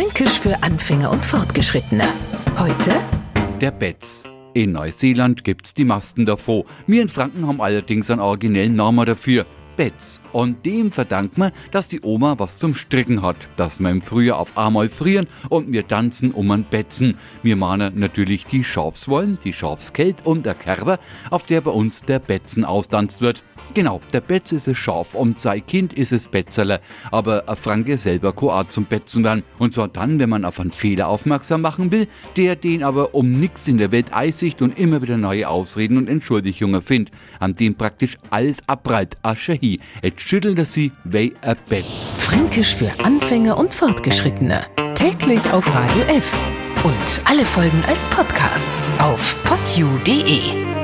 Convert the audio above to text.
Fränkisch für Anfänger und Fortgeschrittene. Heute Der Betz. In Neuseeland gibt's die Masten davor. Wir in Franken haben allerdings einen originellen Namen dafür. Betz. Und dem verdankt man, dass die Oma was zum Stricken hat. Dass wir im Frühjahr auf einmal frieren und wir tanzen um ein Betzen. Wir mahnen natürlich die Schafswollen, die Schafskelt und der Kerber, auf der bei uns der Betzen austanzt wird. Genau, der Betz ist es Schaf und sein Kind ist es Betzerle. Aber ein Franke selber Koat zum Betzen werden. Und zwar dann, wenn man auf einen Fehler aufmerksam machen will, der den aber um nix in der Welt eisicht und immer wieder neue Ausreden und Entschuldigungen findet, an dem praktisch alles abprallt. Asche hi, jetzt schüttelt er sie wie ein Betz. Fränkisch für Anfänger und Fortgeschrittene. Täglich auf Radio F. Und alle Folgen als Podcast auf podu.de.